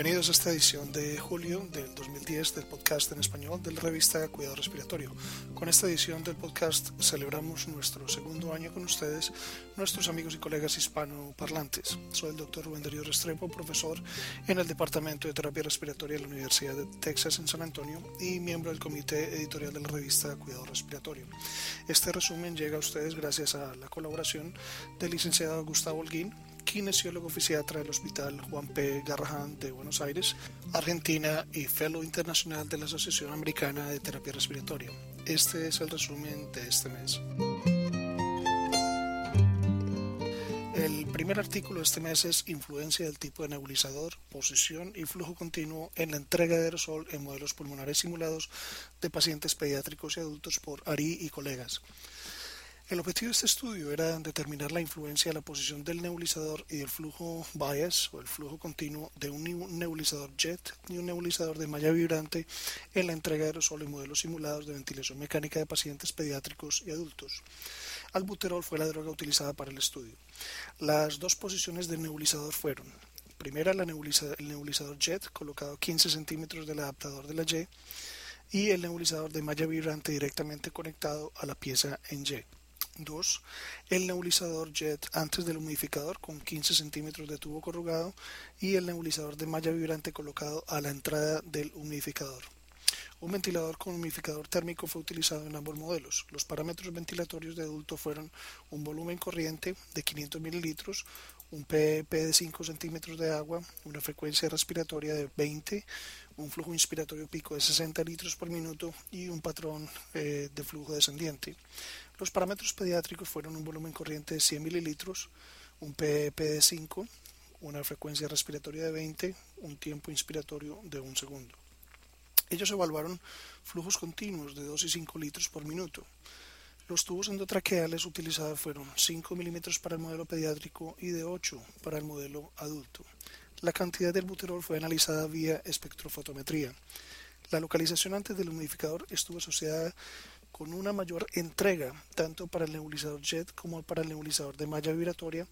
Bienvenidos a esta edición de julio del 2010 del podcast en español de la revista Cuidado Respiratorio. Con esta edición del podcast celebramos nuestro segundo año con ustedes, nuestros amigos y colegas hispanoparlantes. Soy el doctor Rubén Darío Restrepo, profesor en el Departamento de Terapia Respiratoria de la Universidad de Texas en San Antonio y miembro del comité editorial de la revista Cuidado Respiratorio. Este resumen llega a ustedes gracias a la colaboración del licenciado Gustavo Holguín, kinesiólogo fisiatra del Hospital Juan P. Garrahan de Buenos Aires, Argentina y Fellow Internacional de la Asociación Americana de Terapia Respiratoria. Este es el resumen de este mes. El primer artículo de este mes es Influencia del tipo de nebulizador, posición y flujo continuo en la entrega de aerosol en modelos pulmonares simulados de pacientes pediátricos y adultos por Ari y colegas. El objetivo de este estudio era determinar la influencia de la posición del nebulizador y del flujo bias o el flujo continuo de un nebulizador jet y un nebulizador de malla vibrante en la entrega de aerosol en modelos simulados de ventilación mecánica de pacientes pediátricos y adultos. Albuterol fue la droga utilizada para el estudio. Las dos posiciones del nebulizador fueron primera el nebulizador jet colocado 15 centímetros del adaptador de la Y y el nebulizador de malla vibrante directamente conectado a la pieza en Y. 2. El nebulizador jet antes del humidificador con 15 centímetros de tubo corrugado y el nebulizador de malla vibrante colocado a la entrada del humidificador. Un ventilador con humidificador térmico fue utilizado en ambos modelos. Los parámetros ventilatorios de adulto fueron un volumen corriente de 500 mililitros, un PEP de 5 centímetros de agua, una frecuencia respiratoria de 20, un flujo inspiratorio pico de 60 litros por minuto y un patrón eh, de flujo descendiente. Los parámetros pediátricos fueron un volumen corriente de 100 mililitros, un PEP de 5, una frecuencia respiratoria de 20, un tiempo inspiratorio de un segundo. Ellos evaluaron flujos continuos de 2 y 5 litros por minuto. Los tubos endotraqueales utilizados fueron 5 milímetros para el modelo pediátrico y de 8 para el modelo adulto. La cantidad del buterol fue analizada vía espectrofotometría. La localización antes del humidificador estuvo asociada con una mayor entrega tanto para el nebulizador jet como para el nebulizador de malla vibratoria,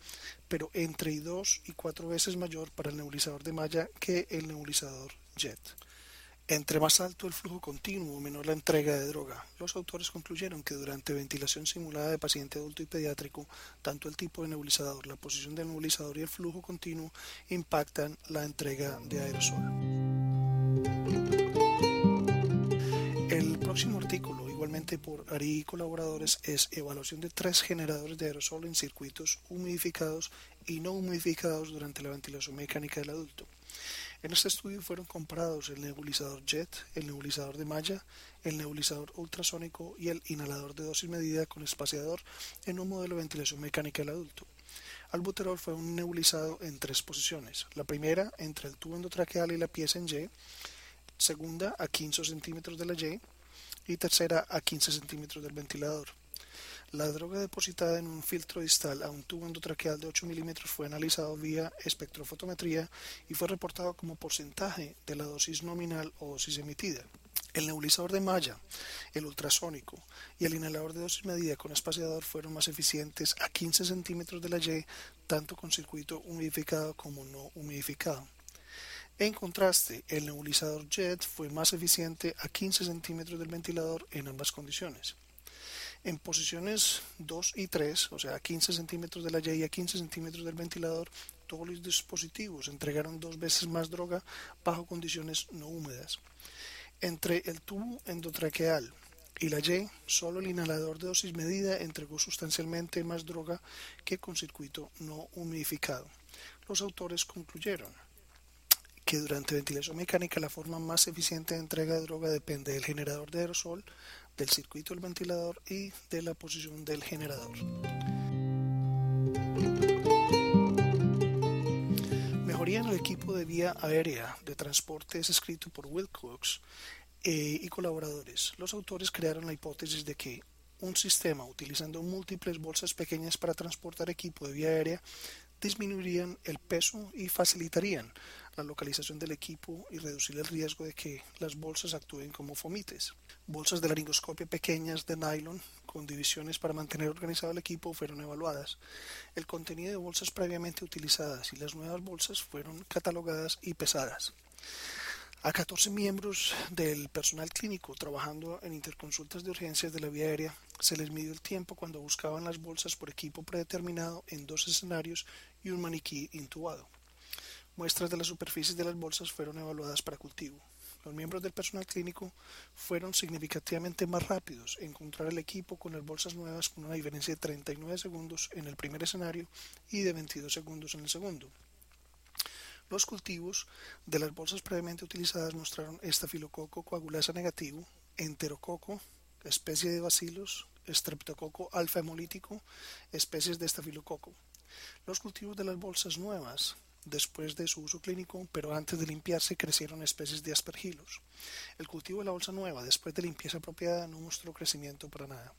pero entre 2 y 4 veces mayor para el nebulizador de malla que el nebulizador jet. Entre más alto el flujo continuo, menor la entrega de droga. Los autores concluyeron que durante ventilación simulada de paciente adulto y pediátrico, tanto el tipo de nebulizador, la posición del nebulizador y el flujo continuo impactan la entrega de aerosol. Próximo artículo, igualmente por ARI y colaboradores, es evaluación de tres generadores de aerosol en circuitos humidificados y no humidificados durante la ventilación mecánica del adulto. En este estudio fueron comparados el nebulizador JET, el nebulizador de malla, el nebulizador ultrasónico y el inhalador de dosis medida con espaciador en un modelo de ventilación mecánica del adulto. Albuterol fue un nebulizado en tres posiciones. La primera entre el tubo endotraqueal y la pieza en Y, segunda a 15 centímetros de la Y y tercera a 15 centímetros del ventilador. La droga depositada en un filtro distal a un tubo endotraqueal de 8 milímetros fue analizado vía espectrofotometría y fue reportado como porcentaje de la dosis nominal o dosis emitida. El nebulizador de malla, el ultrasónico y el inhalador de dosis medida con espaciador fueron más eficientes a 15 centímetros de la Y, tanto con circuito humidificado como no humidificado. En contraste, el nebulizador JET fue más eficiente a 15 centímetros del ventilador en ambas condiciones. En posiciones 2 y 3, o sea, a 15 centímetros de la Y y a 15 centímetros del ventilador, todos los dispositivos entregaron dos veces más droga bajo condiciones no húmedas. Entre el tubo endotraqueal y la Y, solo el inhalador de dosis medida entregó sustancialmente más droga que con circuito no humidificado. Los autores concluyeron que durante ventilación mecánica la forma más eficiente de entrega de droga depende del generador de aerosol, del circuito del ventilador y de la posición del generador. Mejoría en el equipo de vía aérea de transporte es escrito por Will Cox eh, y colaboradores. Los autores crearon la hipótesis de que un sistema utilizando múltiples bolsas pequeñas para transportar equipo de vía aérea disminuirían el peso y facilitarían la localización del equipo y reducir el riesgo de que las bolsas actúen como fomites. Bolsas de laringoscopia pequeñas de nylon con divisiones para mantener organizado el equipo fueron evaluadas. El contenido de bolsas previamente utilizadas y las nuevas bolsas fueron catalogadas y pesadas. A 14 miembros del personal clínico trabajando en interconsultas de urgencias de la vía aérea se les midió el tiempo cuando buscaban las bolsas por equipo predeterminado en dos escenarios y un maniquí intubado. Muestras de las superficies de las bolsas fueron evaluadas para cultivo. Los miembros del personal clínico fueron significativamente más rápidos en encontrar el equipo con las bolsas nuevas con una diferencia de 39 segundos en el primer escenario y de 22 segundos en el segundo. Los cultivos de las bolsas previamente utilizadas mostraron estafilococo coagulasa negativo, enterococo, especie de bacilos, streptococo alfa hemolítico, especies de estafilococo. Los cultivos de las bolsas nuevas después de su uso clínico, pero antes de limpiarse crecieron especies de aspergilos. El cultivo de la bolsa nueva después de limpieza apropiada no mostró crecimiento para nada.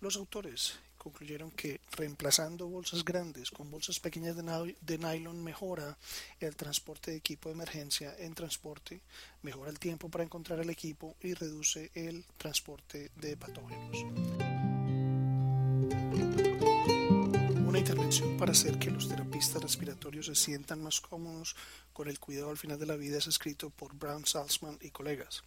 Los autores concluyeron que reemplazando bolsas grandes con bolsas pequeñas de, nylon mejora el transporte de equipo de emergencia en transporte, mejora el tiempo para encontrar el equipo y reduce el transporte de patógenos intervención para hacer que los terapistas respiratorios se sientan más cómodos con el cuidado al final de la vida es escrito por Brown Salzman y colegas.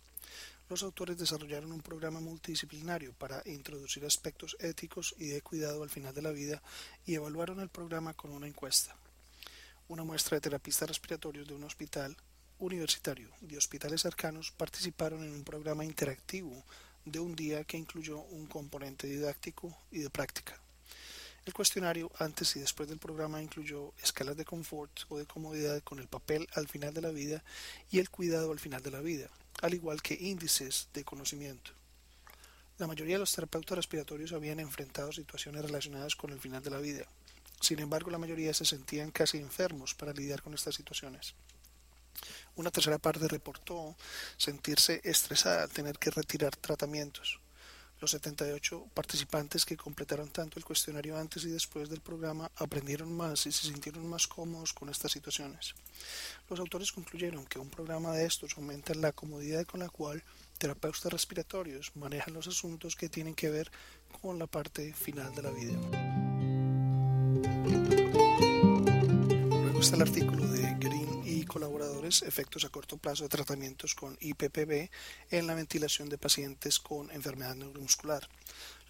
Los autores desarrollaron un programa multidisciplinario para introducir aspectos éticos y de cuidado al final de la vida y evaluaron el programa con una encuesta. Una muestra de terapistas respiratorios de un hospital universitario y hospitales cercanos participaron en un programa interactivo de un día que incluyó un componente didáctico y de práctica. El cuestionario antes y después del programa incluyó escalas de confort o de comodidad con el papel al final de la vida y el cuidado al final de la vida, al igual que índices de conocimiento. La mayoría de los terapeutas respiratorios habían enfrentado situaciones relacionadas con el final de la vida. Sin embargo, la mayoría se sentían casi enfermos para lidiar con estas situaciones. Una tercera parte reportó sentirse estresada al tener que retirar tratamientos. Los 78 participantes que completaron tanto el cuestionario antes y después del programa aprendieron más y se sintieron más cómodos con estas situaciones. Los autores concluyeron que un programa de estos aumenta la comodidad con la cual terapeutas respiratorios manejan los asuntos que tienen que ver con la parte final de la vida. Luego está el artículo de Green colaboradores, efectos a corto plazo de tratamientos con IPPB en la ventilación de pacientes con enfermedad neuromuscular.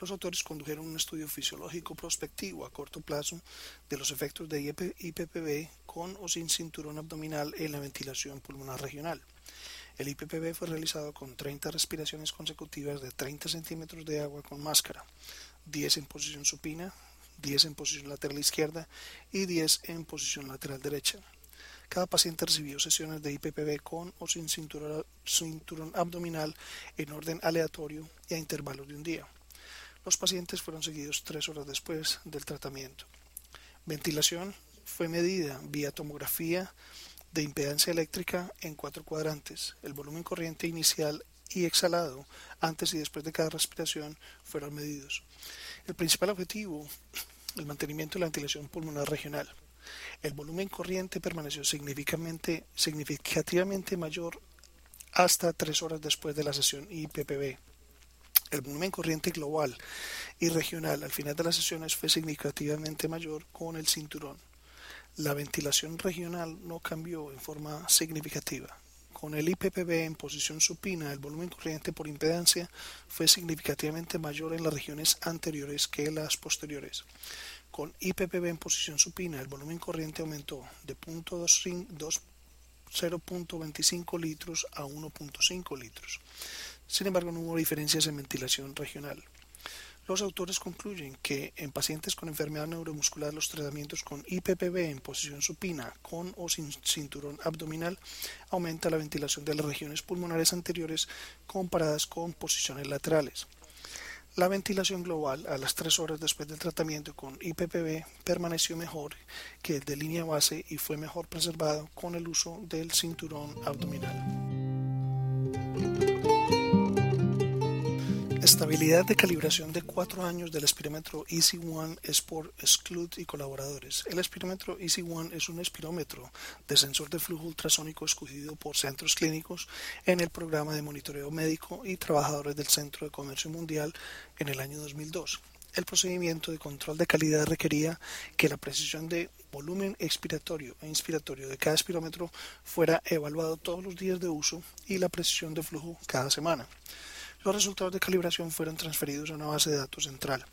Los autores condujeron un estudio fisiológico prospectivo a corto plazo de los efectos de IPPB con o sin cinturón abdominal en la ventilación pulmonar regional. El IPPB fue realizado con 30 respiraciones consecutivas de 30 centímetros de agua con máscara, 10 en posición supina, 10 en posición lateral izquierda y 10 en posición lateral derecha. Cada paciente recibió sesiones de IPPB con o sin cinturón, abdominal en orden aleatorio y a intervalos de un día. Los pacientes fueron seguidos tres horas después del tratamiento. Ventilación fue medida vía tomografía de impedancia eléctrica en cuatro cuadrantes. El volumen corriente inicial y exhalado antes y después de cada respiración fueron medidos. El principal objetivo, el mantenimiento de la ventilación pulmonar regional. El volumen corriente permaneció significativamente, mayor hasta tres horas después de la sesión IPPB. El volumen corriente global y regional al final de las sesiones fue significativamente mayor con el cinturón. La ventilación regional no cambió en forma significativa. Con el IPPB en posición supina, el volumen corriente por impedancia fue significativamente mayor en las regiones anteriores que en las posteriores. Con IPPB en posición supina, el volumen corriente aumentó de 0.25 litros a 1.5 litros. Sin embargo, no hubo diferencias en ventilación regional. Los autores concluyen que en pacientes con enfermedad neuromuscular los tratamientos con IPPB en posición supina, con o sin cinturón abdominal, aumenta la ventilación de las regiones pulmonares anteriores comparadas con posiciones laterales. La ventilación global a las 3 horas después del tratamiento con IPPB permaneció mejor que el de línea base y fue mejor preservado con el uso del cinturón abdominal. Estabilidad de calibración de cuatro años del espirómetro Easy One es por y colaboradores. El espirómetro Easy One es un espirómetro de sensor de flujo ultrasónico escogido por centros clínicos en el programa de monitoreo médico y trabajadores del Centro de Comercio Mundial en el año 2002. El procedimiento de control de calidad requería que la precisión de volumen expiratorio e inspiratorio de cada espirómetro fuera evaluado todos los días de uso y la precisión de flujo cada semana. Los resultados de calibración fueron transferidos a una base de datos central.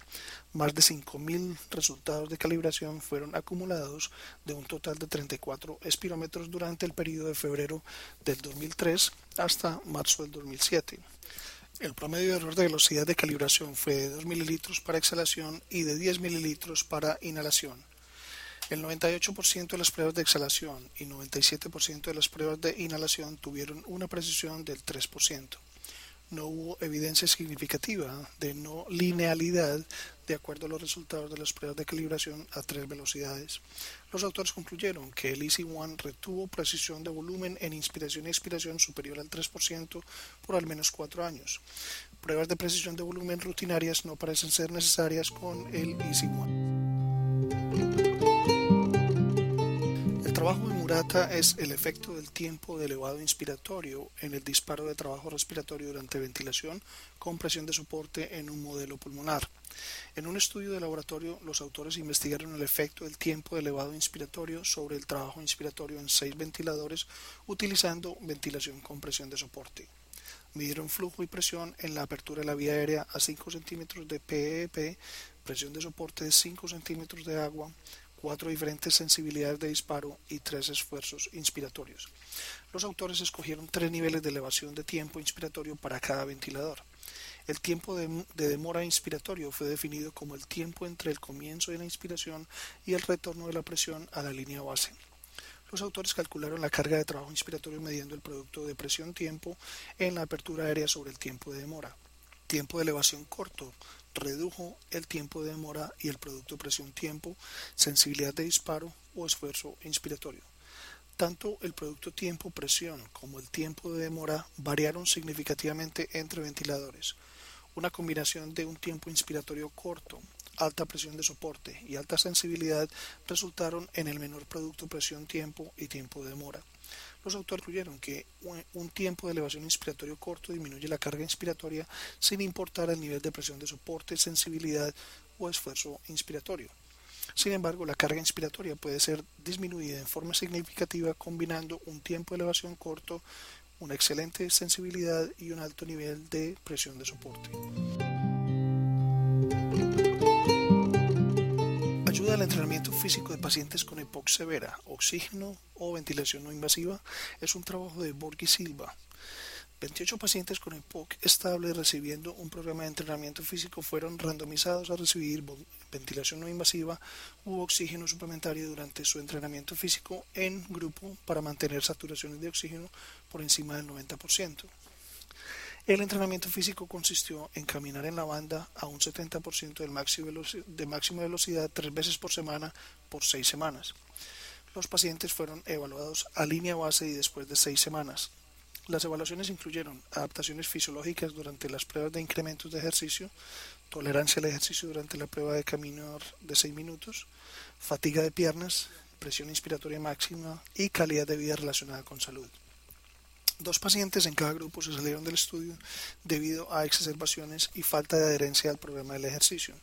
Más de 5.000 resultados de calibración fueron acumulados de un total de 34 espirómetros durante el periodo de febrero del 2003 hasta marzo del 2007. El promedio de error de velocidad de calibración fue de 2 mililitros para exhalación y de 10 mililitros para inhalación. El 98% de las pruebas de exhalación y 97% de las pruebas de inhalación tuvieron una precisión del 3% no hubo evidencia significativa de no linealidad de acuerdo a los resultados de las pruebas de calibración a tres velocidades. Los autores concluyeron que el Easy One retuvo precisión de volumen en inspiración y expiración superior al 3% por al menos cuatro años. Pruebas de precisión de volumen rutinarias no parecen ser necesarias con el Easy One trabajo de Murata es el efecto del tiempo de elevado inspiratorio en el disparo de trabajo respiratorio durante ventilación con presión de soporte en un modelo pulmonar. En un estudio de laboratorio, los autores investigaron el efecto del tiempo de elevado inspiratorio sobre el trabajo inspiratorio en seis ventiladores utilizando ventilación con presión de soporte. Midieron flujo y presión en la apertura de la vía aérea a 5 centímetros de PEP, e presión de soporte de 5 centímetros de agua, cuatro diferentes sensibilidades de disparo y tres esfuerzos inspiratorios. Los autores escogieron tres niveles de elevación de tiempo inspiratorio para cada ventilador. El tiempo de, demora inspiratorio fue definido como el tiempo entre el comienzo de la inspiración y el retorno de la presión a la línea base. Los autores calcularon la carga de trabajo inspiratorio midiendo el producto de presión-tiempo en la apertura aérea sobre el tiempo de demora. Tiempo de elevación corto redujo el tiempo de demora y el producto presión-tiempo, sensibilidad de disparo o esfuerzo inspiratorio. Tanto el producto tiempo-presión como el tiempo de demora variaron significativamente entre ventiladores. Una combinación de un tiempo inspiratorio corto, alta presión de soporte y alta sensibilidad resultaron en el menor producto presión-tiempo y tiempo de demora. Los autores concluyeron que un tiempo de elevación inspiratorio corto disminuye la carga inspiratoria sin importar el nivel de presión de soporte, sensibilidad o esfuerzo inspiratorio. Sin embargo, la carga inspiratoria puede ser disminuida en forma significativa combinando un tiempo de elevación corto, una excelente sensibilidad y un alto nivel de presión de soporte. Ayuda al entrenamiento físico de pacientes con EPOC severa, oxígeno o ventilación no invasiva es un trabajo de Borghi Silva. 28 pacientes con EPOC estable recibiendo un programa de entrenamiento físico fueron randomizados a recibir ventilación no invasiva u oxígeno suplementario durante su entrenamiento físico en grupo para mantener saturaciones de oxígeno por encima del 90%. El entrenamiento físico consistió en caminar en la banda a un 70% del máximo de máxima velocidad tres veces por semana por seis semanas. Los pacientes fueron evaluados a línea base y después de seis semanas. Las evaluaciones incluyeron adaptaciones fisiológicas durante las pruebas de incrementos de ejercicio, tolerancia al ejercicio durante la prueba de caminar de seis minutos, fatiga de piernas, presión inspiratoria máxima y calidad de vida relacionada con salud. Dos pacientes en cada grupo se salieron del estudio debido a exacerbaciones y falta de adherencia al programa del ejercicio.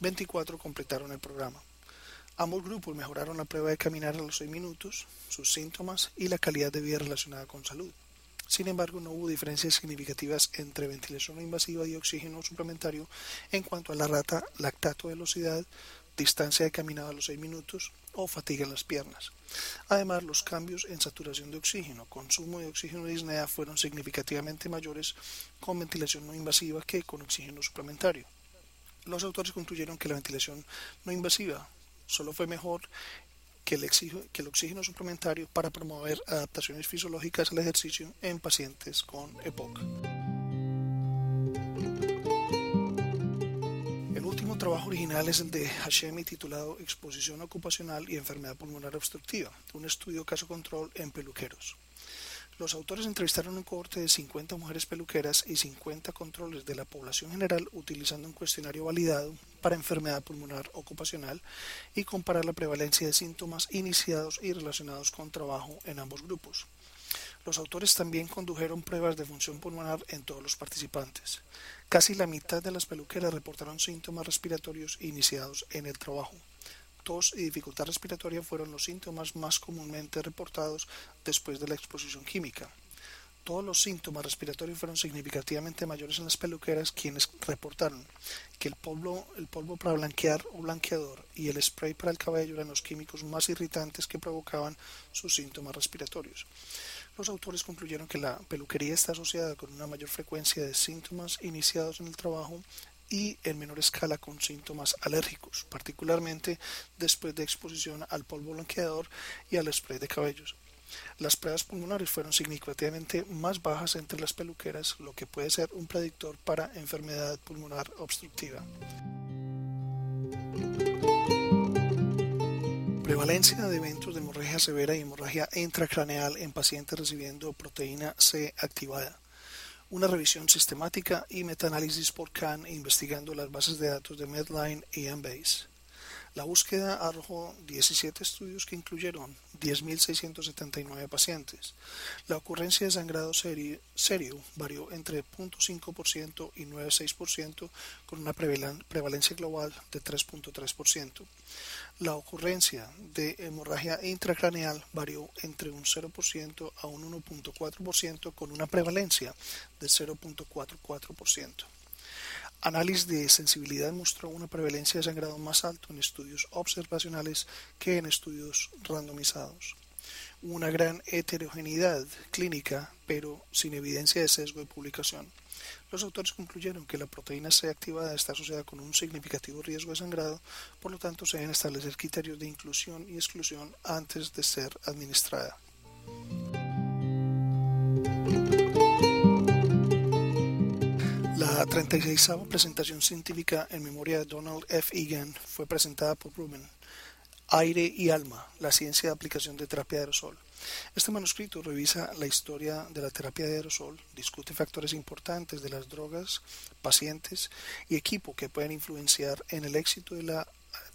24 completaron el programa. Ambos grupos mejoraron la prueba de caminar a los 6 minutos, sus síntomas y la calidad de vida relacionada con salud. Sin embargo, no hubo diferencias significativas entre ventilación invasiva y oxígeno suplementario en cuanto a la rata lactato velocidad, distancia de caminado a los 6 minutos o fatiga en las piernas. Además, los cambios en saturación de oxígeno, consumo de oxígeno de disnea fueron significativamente mayores con ventilación no invasiva que con oxígeno suplementario. Los autores concluyeron que la ventilación no invasiva solo fue mejor que el, que el oxígeno suplementario para promover adaptaciones fisiológicas al ejercicio en pacientes con EPOC. Trabajo original es el de Hashemi titulado Exposición ocupacional y enfermedad pulmonar obstructiva, un estudio caso control en peluqueros. Los autores entrevistaron un cohorte de 50 mujeres peluqueras y 50 controles de la población general utilizando un cuestionario validado para enfermedad pulmonar ocupacional y comparar la prevalencia de síntomas iniciados y relacionados con trabajo en ambos grupos. Los autores también condujeron pruebas de función pulmonar en todos los participantes. Casi la mitad de las peluqueras reportaron síntomas respiratorios iniciados en el trabajo tos y dificultad respiratoria fueron los síntomas más comúnmente reportados después de la exposición química. Todos los síntomas respiratorios fueron significativamente mayores en las peluqueras, quienes reportaron que el polvo, el polvo para blanquear o blanqueador y el spray para el cabello eran los químicos más irritantes que provocaban sus síntomas respiratorios. Los autores concluyeron que la peluquería está asociada con una mayor frecuencia de síntomas iniciados en el trabajo y en menor escala con síntomas alérgicos, particularmente después de exposición al polvo blanqueador y al spray de cabellos. Las pruebas pulmonares fueron significativamente más bajas entre las peluqueras, lo que puede ser un predictor para enfermedad pulmonar obstructiva. Prevalencia de eventos de hemorragia severa y hemorragia intracraneal en pacientes recibiendo proteína C activada una revisión sistemática y metaanálisis por CAN investigando las bases de datos de Medline y Embase. La búsqueda arrojó 17 estudios que incluyeron 10.679 pacientes. La ocurrencia de sangrado serio, varió entre 0.5% y 9.6% con una prevalencia global de 3.3%. La ocurrencia de hemorragia intracraneal varió entre un 0% a un 1.4% con una prevalencia de 0.44%. Análisis de sensibilidad mostró una prevalencia de sangrado más alto en estudios observacionales que en estudios randomizados. Una gran heterogeneidad clínica, pero sin evidencia de sesgo de publicación. Los autores concluyeron que la proteína C activada está asociada con un significativo riesgo de sangrado, por lo tanto se deben establecer criterios de inclusión y exclusión antes de ser administrada. La 36 presentación científica en memoria de Donald F. Egan fue presentada por Ruben. Aire y alma, la ciencia de aplicación de terapia de aerosol. Este manuscrito revisa la historia de la terapia de aerosol, discute factores importantes de las drogas, pacientes y equipo que pueden influenciar en el éxito de la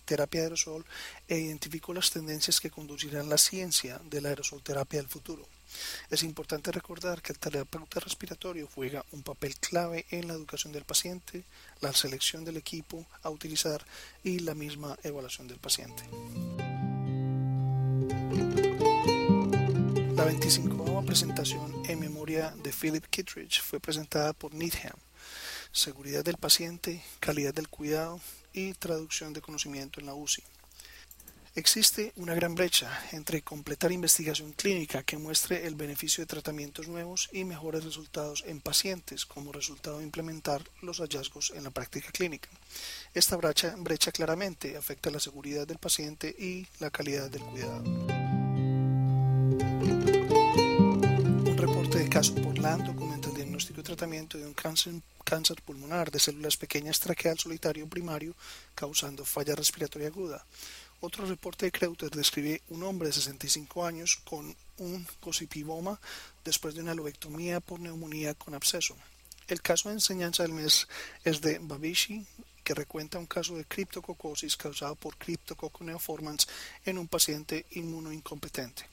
terapia de aerosol e identificó las tendencias que conducirán la ciencia de la aerosolterapia del futuro. Es importante recordar que el terapeuta respiratorio juega un papel clave en la educación del paciente, la selección del equipo a utilizar y la misma evaluación del paciente. La 25 presentación en memoria de Philip Kittredge fue presentada por Needham. Seguridad del paciente, calidad del cuidado y traducción de conocimiento en la UCI. Existe una gran brecha entre completar investigación clínica que muestre el beneficio de tratamientos nuevos y mejores resultados en pacientes como resultado de implementar los hallazgos en la práctica clínica. Esta brecha, brecha claramente afecta la seguridad del paciente y la calidad del cuidado. Un reporte de caso por LAN documenta el diagnóstico y tratamiento de un cáncer, cáncer pulmonar de células pequeñas traqueal solitario primario causando falla respiratoria aguda. Otro reporte de Kreuter describe un hombre de 65 años con un cosipiboma después de una lobectomía por neumonía con absceso. El caso de enseñanza del mes es de Babishi, que recuenta un caso de criptococosis causado por Cryptococcus neoformans en un paciente inmunoincompetente.